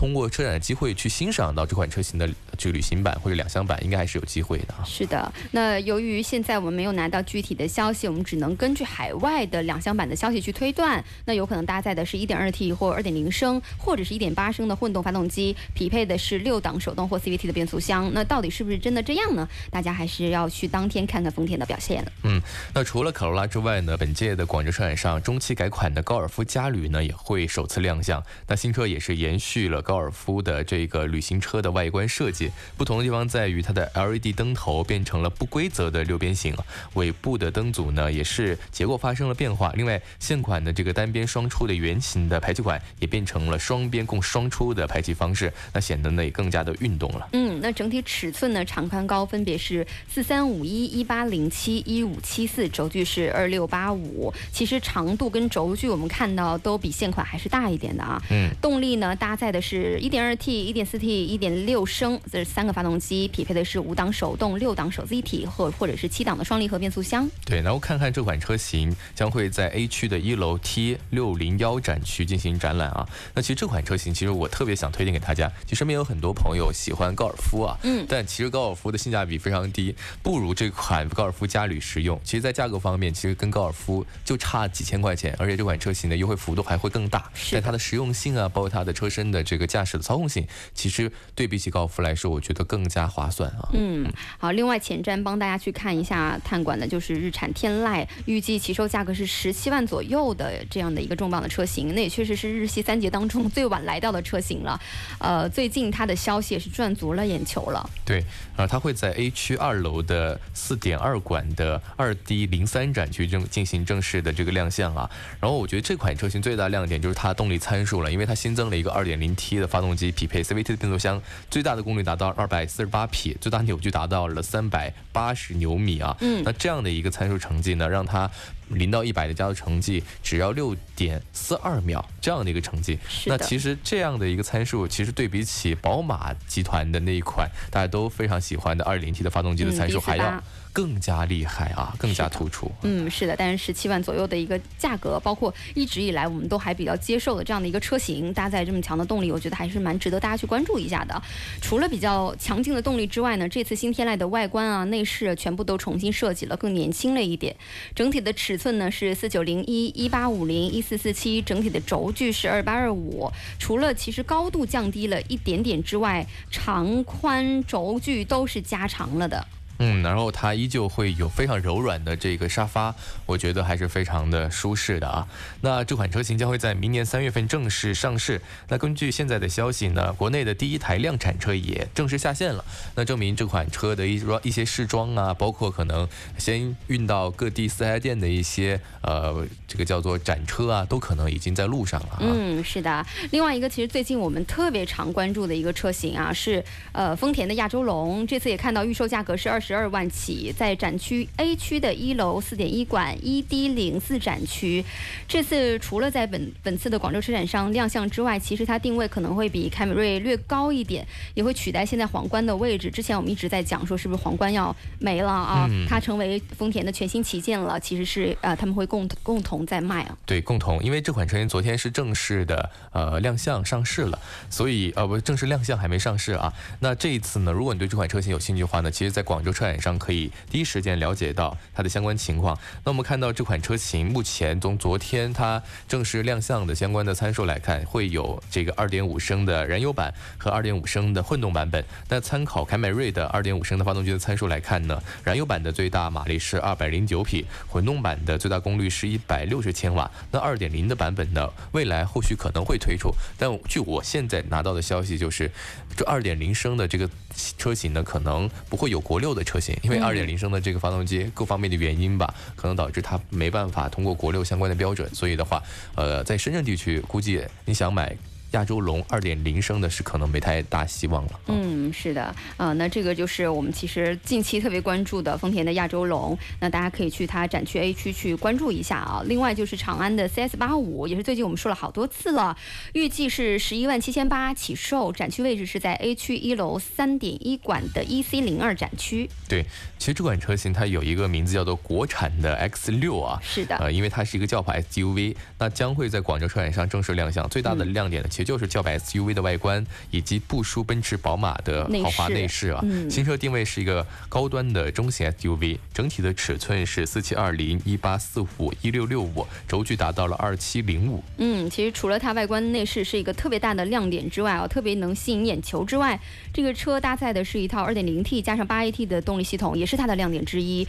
D: 通过车展的机会去欣赏到这款车型的这个旅行版或者两厢版，应该还是有机会的啊。
C: 是的，那由于现在我们没有拿到具体的消息，我们只能根据海外的两厢版的消息去推断。那有可能搭载的是 1.2T 或2.0升，或者是一点八升的混动发动机，匹配的是六档手动或 CVT 的变速箱。那到底是不是真的这样呢？大家还是要去当天看看丰田的表现。
D: 嗯，那除了卡罗拉之外呢，本届的广州车展上，中期改款的高尔夫嘉旅呢也会首次亮相。那新车也是延续了。高尔夫的这个旅行车的外观设计，不同的地方在于它的 LED 灯头变成了不规则的六边形，尾部的灯组呢也是结构发生了变化。另外，现款的这个单边双出的圆形的排气管也变成了双边共双出的排气方式，那显得呢也更加的运动了。
C: 嗯，那整体尺寸呢，长宽高分别是四三五一、一八零七、一五七四，轴距是二六八五。其实长度跟轴距我们看到都比现款还是大一点的啊。嗯，动力呢搭载的是。是 1.2T、1.4T、1.6升这三个发动机，匹配的是五档手动、六档手自一体或或者是七档的双离合变速箱。
D: 对，然后看看这款车型将会在 A 区的一楼 T 六零幺展区进行展览啊。那其实这款车型，其实我特别想推荐给大家。其实身边有很多朋友喜欢高尔夫啊，嗯，但其实高尔夫的性价比非常低，不如这款高尔夫嘉旅实用。其实，在价格方面，其实跟高尔夫就差几千块钱，而且这款车型的优惠幅度还会更大。但它的实用性啊，包括它的车身的这个。驾驶的操控性，其实对比起高尔夫来说，我觉得更加划算啊。
C: 嗯，好，另外前瞻帮大家去看一下探馆的就是日产天籁，预计起售价格是十七万左右的这样的一个重磅的车型，那也确实是日系三杰当中最晚来到的车型了。呃，最近它的消息也是赚足了眼球了。
D: 对，啊，它会在 A 区二楼的四点二馆的二 D 零三展区正进行正式的这个亮相啊。然后我觉得这款车型最大亮点就是它动力参数了，因为它新增了一个二点零 T。的发动机匹配 CVT 的变速箱，最大的功率达到二百四十八匹，最大扭矩达到了三百八十牛米啊。嗯，那这样的一个参数成绩呢，让它零到一百的加速成绩只要六点四二秒，这样的一个成绩。那其实这样的一个参数，其实对比起宝马集团的那一款大家都非常喜欢的二零 T 的发动机的参数还要。更加厉害啊，更加突出。
C: 嗯，是的，但是十七万左右的一个价格，包括一直以来我们都还比较接受的这样的一个车型，搭载这么强的动力，我觉得还是蛮值得大家去关注一下的。除了比较强劲的动力之外呢，这次新天籁的外观啊、内饰全部都重新设计了，更年轻了一点。整体的尺寸呢是四九零一、一八五零、一四四七，整体的轴距是二八二五。除了其实高度降低了一点点之外，长宽轴距都是加长了的。
D: 嗯，然后它依旧会有非常柔软的这个沙发，我觉得还是非常的舒适的啊。那这款车型将会在明年三月份正式上市。那根据现在的消息呢，国内的第一台量产车也正式下线了。那证明这款车的一装一些试装啊，包括可能先运到各地四 S 店的一些呃这个叫做展车啊，都可能已经在路上了。
C: 嗯，是的。另外一个，其实最近我们特别常关注的一个车型啊，是呃丰田的亚洲龙。这次也看到预售价格是二十。十二万起，在展区 A 区的一楼四点一馆 ED 零四展区，这次除了在本本次的广州车展上亮相之外，其实它定位可能会比凯美瑞略高一点，也会取代现在皇冠的位置。之前我们一直在讲说，是不是皇冠要没了啊？它成为丰田的全新旗舰了。其实是呃，他们会共共同在卖啊。
D: 对，共同，因为这款车型昨天是正式的呃亮相上市了，所以呃不正式亮相还没上市啊。那这一次呢，如果你对这款车型有兴趣的话呢，其实在广州。车展上可以第一时间了解到它的相关情况。那我们看到这款车型目前从昨天它正式亮相的相关的参数来看，会有这个2.5升的燃油版和2.5升的混动版本。那参考凯美瑞的2.5升的发动机的参数来看呢，燃油版的最大马力是209匹，混动版的最大功率是160千瓦。那2.0的版本呢，未来后续可能会推出，但据我现在拿到的消息就是，这2.0升的这个车型呢，可能不会有国六的。车型，因为二点零升的这个发动机各方面的原因吧，可能导致它没办法通过国六相关的标准，所以的话，呃，在深圳地区估计你想买亚洲龙二点零升的是可能没太大希望了。
C: 嗯，是的，啊，那这个就是我们其实近期特别关注的丰田的亚洲龙，那大家可以去它展区 A 区去关注一下啊。另外就是长安的 CS 八五，也是最近我们说了好多次了，预计是十一万七千八起售，展区位置是在 A 区一楼三点一馆的 EC 零二展区。
D: 对，其实这款车型它有一个名字叫做国产的 X 六啊，
C: 是的，
D: 呃，因为它是一个轿跑 SUV，那将会在广州车展上正式亮相。最大的亮点呢，其实就是轿跑 SUV 的外观以及不输奔驰、宝马的豪华内饰啊。新车定位是一个高端的中型 SUV，整体的尺寸是四七二零一八四五一六六五，轴距达到了二七零五。
C: 嗯，其实除了它外观内饰是一个特别大的亮点之外啊，特别能吸引眼球之外，这个车搭载的是一套二点零 T 加上八 AT 的动力系统，也是它的亮点之一。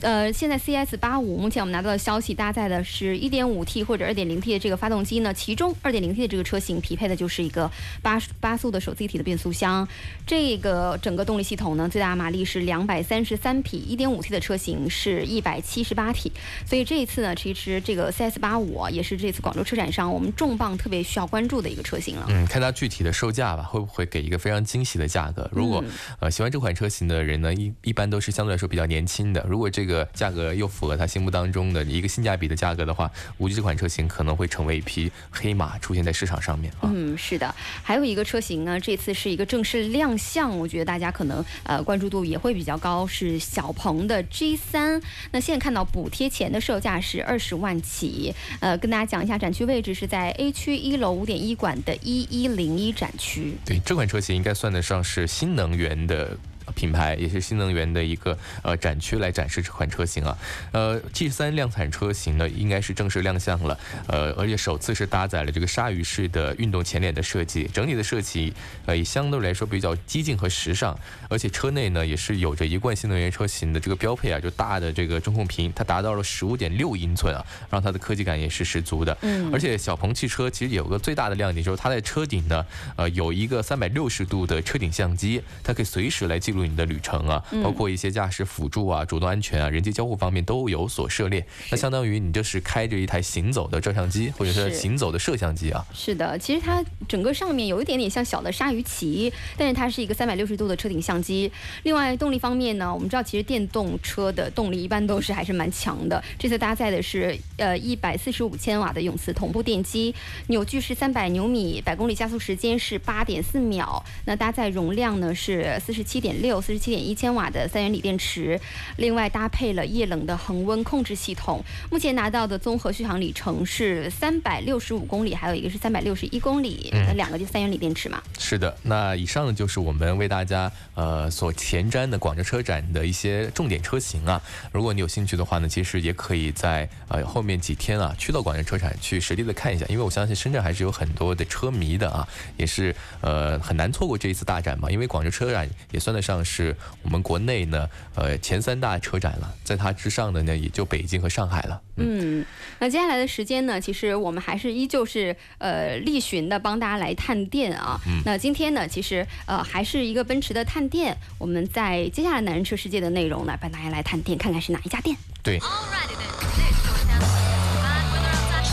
C: 呃，现在 CS 八五目前我们拿到的消息，搭载的是一点五 T 或者二点零 T 的这个发动机呢，其中二点零 T 的这个车型匹配的就是一个八八速的手自一体的变速箱，这个整个动力系统呢，最大马力是两百三十三匹，一点五 T 的车型是一百七十八匹，所以这一次呢，其实这个 CS 八五也是这次广州车展上我们重磅特别需要关注的一个车型了。
D: 嗯，看它具体的售价吧，会不会给一个非常惊喜的价格？如果呃喜欢这款车型的人呢，一一般都是相对来说比较年轻的，如果这个价格又符合他心目当中的一个性价比的价格的话，无疑这款车型可能会成为一匹黑马出现在市场上面
C: 啊。嗯，是的，还有一个车型呢，这次是一个正式亮相，我觉得大家可能呃关注度也会比较高，是小鹏的 G3。那现在看到补贴前的售价是二十万起，呃，跟大家讲一下展区位置是在 A 区一楼五点一馆的一一零一展区。
D: 对，这款车型应该算得上是新能源的。品牌也是新能源的一个呃展区来展示这款车型啊，呃，G 三量产车型呢应该是正式亮相了，呃而且首次是搭载了这个鲨鱼式的运动前脸的设计，整体的设计呃也相对来说比较激进和时尚，而且车内呢也是有着一贯新能源车型的这个标配啊，就大的这个中控屏，它达到了十五点六英寸啊，让它的科技感也是十足的。嗯，而且小鹏汽车其实有个最大的亮点就是它在车顶呢呃有一个三百六十度的车顶相机，它可以随时来记录。你的旅程啊，包括一些驾驶辅助啊、主动安全啊、人机交互方面都有所涉猎。那相当于你就是开着一台行走的照相机，或者是行走的摄像机啊。
C: 是的，其实它整个上面有一点点像小的鲨鱼鳍，但是它是一个三百六十度的车顶相机。另外动力方面呢，我们知道其实电动车的动力一般都是还是蛮强的。这次搭载的是呃一百四十五千瓦的永磁同步电机，扭矩是三百牛米，百公里加速时间是八点四秒。那搭载容量呢是四十七点六。四十七点一千瓦的三元锂电池，另外搭配了液冷的恒温控制系统。目前拿到的综合续航里程是三百六十五公里，还有一个是三百六十一公里。那两个就三元锂电池嘛。
D: 是的，那以上呢就是我们为大家呃所前瞻的广州车展的一些重点车型啊。如果你有兴趣的话呢，其实也可以在呃后面几天啊去到广州车展去实地的看一下，因为我相信深圳还是有很多的车迷的啊，也是呃很难错过这一次大展嘛。因为广州车展也算得上是。是我们国内呢，呃，前三大车展了，在它之上的呢，也就北京和上海了。
C: 嗯，那接下来的时间呢，其实我们还是依旧是呃力寻的帮大家来探店啊。那今天呢，其实呃还是一个奔驰的探店，我们在接下来男人车世界的内容呢，帮大家来探店，看看是哪一家店。
D: 对。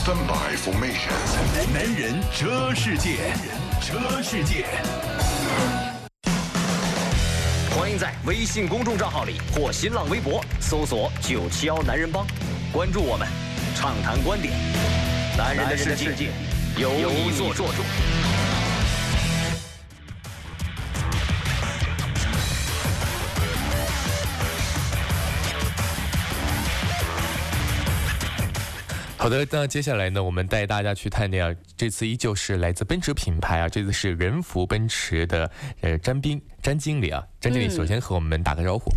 E: 三百 Formation，男人车世界，车世界。
A: 欢迎在微信公众账号里或新浪微博搜索“九七幺男人帮”，关注我们，畅谈观点。男人的世界由你做主。
D: 好的，那接下来呢，我们带大家去探店啊。这次依旧是来自奔驰品牌啊，这次是仁孚奔驰的呃詹斌詹经理啊。詹经理首先和我们打个招呼。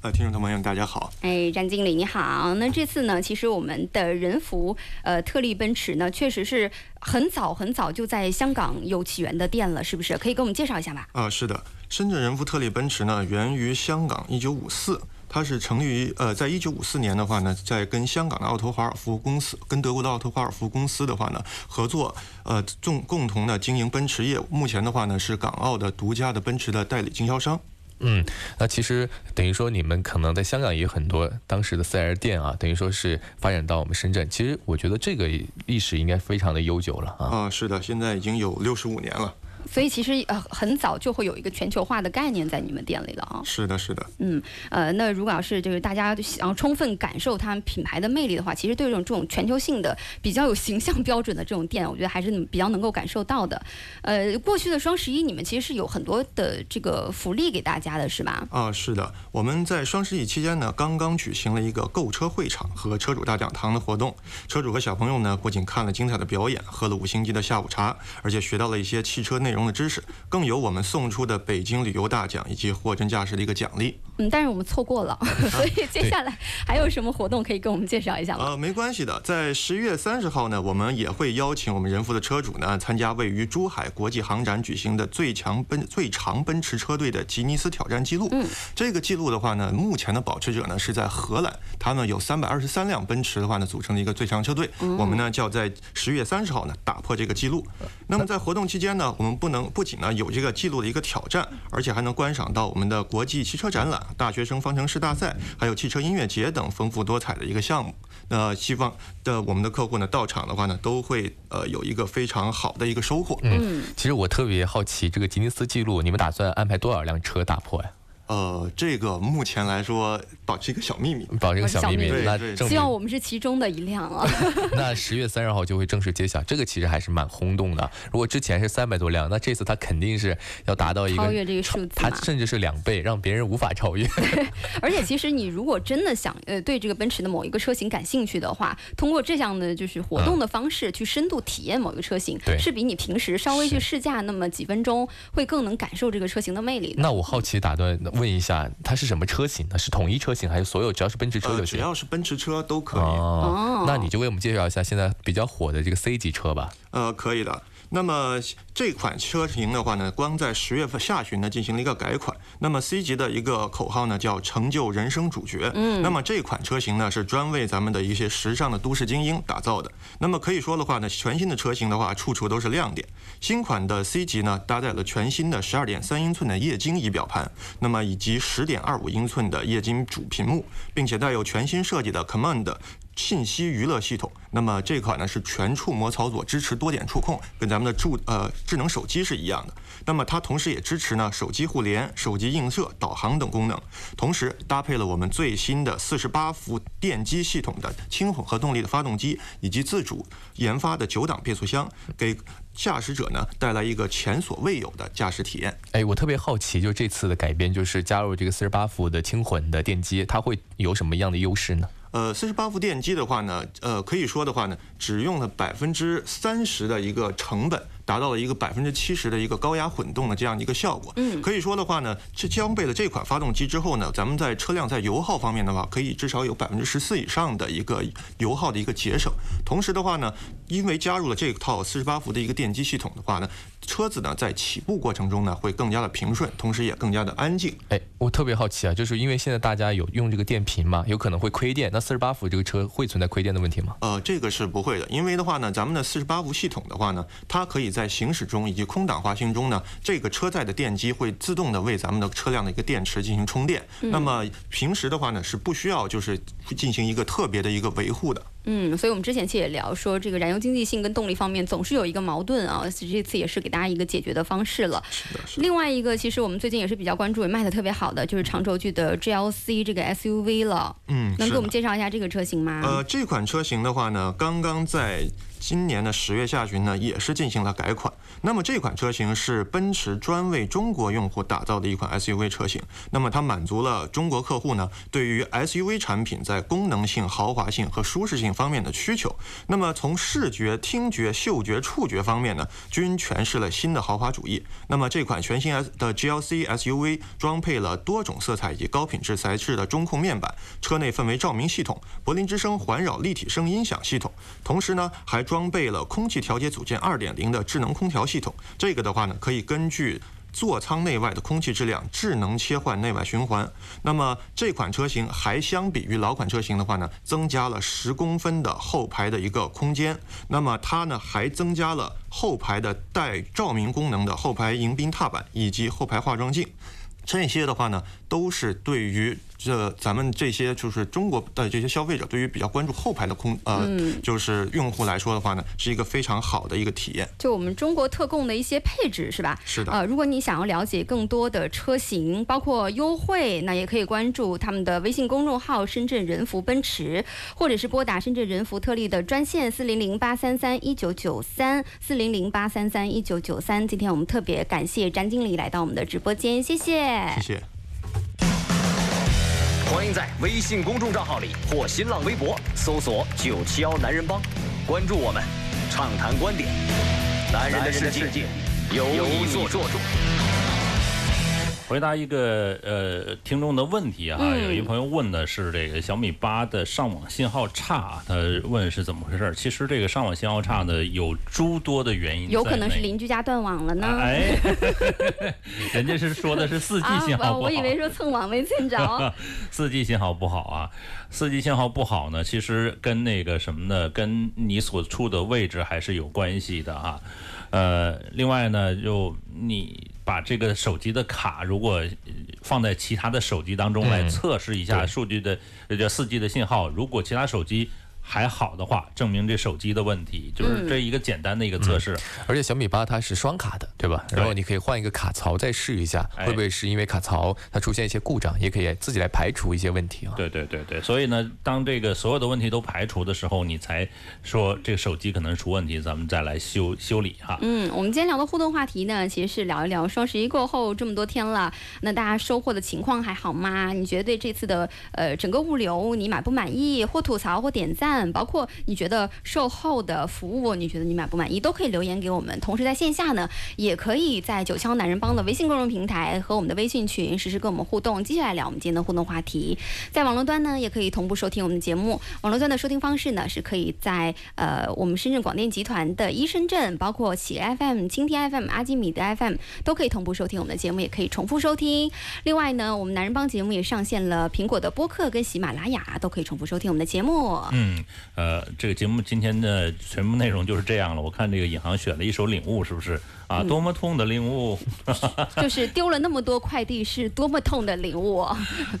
G: 呃，听众朋友们，大家好。
C: 哎，詹经理你好。那这次呢，其实我们的仁孚呃特立奔驰呢，确实是很早很早就在香港有起源的店了，是不是？可以给我们介绍一下吧？
G: 啊，是的，深圳仁孚特立奔驰呢，源于香港，一九五四。它是成立于呃，在一九五四年的话呢，在跟香港的奥托华尔夫公司、跟德国的奥托华尔夫公司的话呢合作，呃，共共同的经营奔驰业务。目前的话呢，是港澳的独家的奔驰的代理经销商。
D: 嗯，那其实等于说你们可能在香港也有很多当时的四 S 店啊，等于说是发展到我们深圳。其实我觉得这个历史应该非常的悠久了啊。
G: 啊，是的，现在已经有六十五年了。
C: 所以其实呃很早就会有一个全球化的概念在你们店里了啊。
G: 是的，是的。
C: 嗯，呃，那如果要是就是大家想要充分感受他们品牌的魅力的话，其实对这种这种全球性的比较有形象标准的这种店，我觉得还是比较能够感受到的。呃，过去的双十一你们其实是有很多的这个福利给大家的，是吧？
G: 啊，是的。我们在双十一期间呢，刚刚举行了一个购车会场和车主大讲堂的活动。车主和小朋友呢，不仅看了精彩的表演，喝了五星级的下午茶，而且学到了一些汽车内容中的知识。更有我们送出的北京旅游大奖以及货真价实的一个奖励。
C: 嗯，但是我们错过了，所以接下来还有什么活动可以跟我们介绍一下吗？
G: 呃，没关系的，在十一月三十号呢，我们也会邀请我们人福的车主呢，参加位于珠海国际航展举行的最强奔最长奔驰车队的吉尼斯挑战记录。
C: 嗯，
G: 这个记录的话呢，目前的保持者呢是在荷兰，他们有三百二十三辆奔驰的话呢，组成了一个最强车队。我们呢，就要在十月三十号呢打破这个记录。那么在活动期间呢，我们不能不仅呢有这个记录的一个挑战，而且还能观赏到我们的国际汽车展览。大学生方程式大赛，还有汽车音乐节等丰富多彩的一个项目。那希望的我们的客户呢到场的话呢，都会呃有一个非常好的一个收获。
D: 嗯，其实我特别好奇，这个吉尼斯纪录，你们打算安排多少辆车打破呀？
G: 呃，这个目前来说保持一个小秘密，
D: 保持一个小秘密。那
C: 希望我们是其中的一辆啊。
D: 那十月三十号就会正式揭晓，这个其实还是蛮轰动的。如果之前是三百多辆，那这次它肯定是要达到一个
C: 超越这个数字，
D: 它甚至是两倍，让别人无法超越。
C: 而且其实你如果真的想呃对这个奔驰的某一个车型感兴趣的话，通过这样的就是活动的方式去深度体验某一个车型，是比你平时稍微去试驾那么几分钟会更能感受这个车型的魅力。
D: 那我好奇打断。问一下，它是什么车型呢？是统一车型，还是所有只要是奔驰车就行？
G: 只要是奔驰车都可以。
D: 哦，那你就为我们介绍一下现在比较火的这个 C 级车吧。
G: 呃，可以的。那么这款车型的话呢，光在十月份下旬呢进行了一个改款。那么 C 级的一个口号呢叫“成就人生主角”。
C: 嗯。
G: 那么这款车型呢是专为咱们的一些时尚的都市精英打造的。那么可以说的话呢，全新的车型的话，处处都是亮点。新款的 C 级呢搭载了全新的十二点三英寸的液晶仪表盘，那么以及十点二五英寸的液晶主屏幕，并且带有全新设计的 Command。信息娱乐系统，那么这款呢是全触摸操作，支持多点触控，跟咱们的智呃智能手机是一样的。那么它同时也支持呢手机互联、手机映射、导航等功能，同时搭配了我们最新的四十八伏电机系统的轻混合动力的发动机，以及自主研发的九档变速箱，给驾驶者呢带来一个前所未有的驾驶体验。
D: 哎，我特别好奇，就这次的改变，就是加入这个四十八伏的轻混的电机，它会有什么样的优势呢？
G: 呃，四十八伏电机的话呢，呃，可以说的话呢，只用了百分之三十的一个成本。达到了一个百分之七十的一个高压混动的这样的一个效果。
C: 嗯，
G: 可以说的话呢，这装备了这款发动机之后呢，咱们在车辆在油耗方面的话，可以至少有百分之十四以上的一个油耗的一个节省。同时的话呢，因为加入了这套四十八伏的一个电机系统的话呢，车子呢在起步过程中呢会更加的平顺，同时也更加的安静。
D: 哎，我特别好奇啊，就是因为现在大家有用这个电瓶嘛，有可能会亏电。那四十八伏这个车会存在亏电的问题吗？
G: 呃，这个是不会的，因为的话呢，咱们的四十八伏系统的话呢，它可以在行驶中以及空档滑行中呢，这个车载的电机会自动的为咱们的车辆的一个电池进行充电。那么平时的话呢，是不需要就是进行一个特别的一个维护的。
C: 嗯，所以我们之前其实也聊说，这个燃油经济性跟动力方面总是有一个矛盾啊。这次也是给大家一个解决的方式了。
G: 是的。
C: 另外一个，其实我们最近也是比较关注，也卖的特别好的，就是长轴距的 GLC 这个 SUV 了。
G: 嗯，
C: 能给我们介绍一下这个车型吗？
G: 呃，这款车型的话呢，刚刚在。今年的十月下旬呢，也是进行了改款。那么这款车型是奔驰专为中国用户打造的一款 SUV 车型。那么它满足了中国客户呢对于 SUV 产品在功能性、豪华性和舒适性方面的需求。那么从视觉、听觉、嗅觉、触觉方面呢，均诠释了新的豪华主义。那么这款全新 S 的 GLC SUV 装配了多种色彩以及高品质材质的中控面板，车内氛围照明系统、柏林之声环绕立体声音响系统，同时呢还装装备了空气调节组件2.0的智能空调系统，这个的话呢，可以根据座舱内外的空气质量智能切换内外循环。那么这款车型还相比于老款车型的话呢，增加了十公分的后排的一个空间。那么它呢还增加了后排的带照明功能的后排迎宾踏板以及后排化妆镜。这些的话呢，都是对于这咱们这些就是中国的这些消费者，对于比较关注后排的空呃，就是用户来说的话呢，是一个非常好的一个体验。
C: 就我们中国特供的一些配置是吧？
G: 是的。
C: 呃，如果你想要了解更多的车型，包括优惠，那也可以关注他们的微信公众号“深圳人福奔驰”，或者是拨打深圳人福特例的专线四零零八三三一九九三四零零八三三一九九三。今天我们特别感谢詹经理来到我们的直播间，谢谢。
G: 谢谢。
A: 欢迎在微信公众账号里或新浪微博搜索“九七幺男人帮”，关注我们，畅谈观点。男人的世界由你做主。
B: 回答一个呃听众的问题啊，有一朋友问的是这个小米八的上网信号差，他问是怎么回事？其实这个上网信号差呢，有诸多的原因，
C: 有可能是邻居家断网了呢。
B: 哎，人家是说的是四 G 信号不好，
C: 我以为说蹭网没蹭着。
B: 四 G 信号不好啊，四 G 信号不好呢，其实跟那个什么呢，跟你所处的位置还是有关系的啊。呃，另外呢，就你。把这个手机的卡如果放在其他的手机当中来测试一下数据的，这叫四 G 的信号，如果其他手机。还好的话，证明这手机的问题就是这一个简单的一个测试。
D: 而且小米八它是双卡的，对吧？然后你可以换一个卡槽再试一下，会不会是因为卡槽它出现一些故障，也可以自己来排除一些问题啊。
B: 对对对对，所以呢，当这个所有的问题都排除的时候，你才说这个手机可能出问题，咱们再来修修理哈。
C: 嗯，我们今天聊的互动话题呢，其实是聊一聊双十一过后这么多天了，那大家收获的情况还好吗？你觉得对这次的呃整个物流你满不满意？或吐槽或点赞，包括你。觉得售后的服务，你觉得你满不满意，都可以留言给我们。同时在线下呢，也可以在九霄男人帮的微信公众平台和我们的微信群实时跟我们互动。接下来聊我们今天的互动话题，在网络端呢，也可以同步收听我们的节目。网络端的收听方式呢，是可以在呃我们深圳广电集团的一深圳，包括企业 FM、蜻蜓 FM、阿基米德 FM 都可以同步收听我们的节目，也可以重复收听。另外呢，我们男人帮节目也上线了苹果的播客跟喜马拉雅，都可以重复收听我们的节目。
B: 嗯，呃这。个节目今天的全部内容就是这样了。我看这个尹航选了一首领悟，是不是啊？多么痛的领悟，
C: 就是丢了那么多快递，是多么痛的领悟。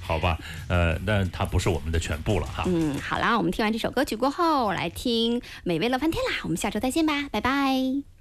B: 好吧，呃，但它不是我们的全部了哈。
C: 嗯，好啦，我们听完这首歌曲过后，来听美味乐翻天啦。我们下周再见吧，拜拜。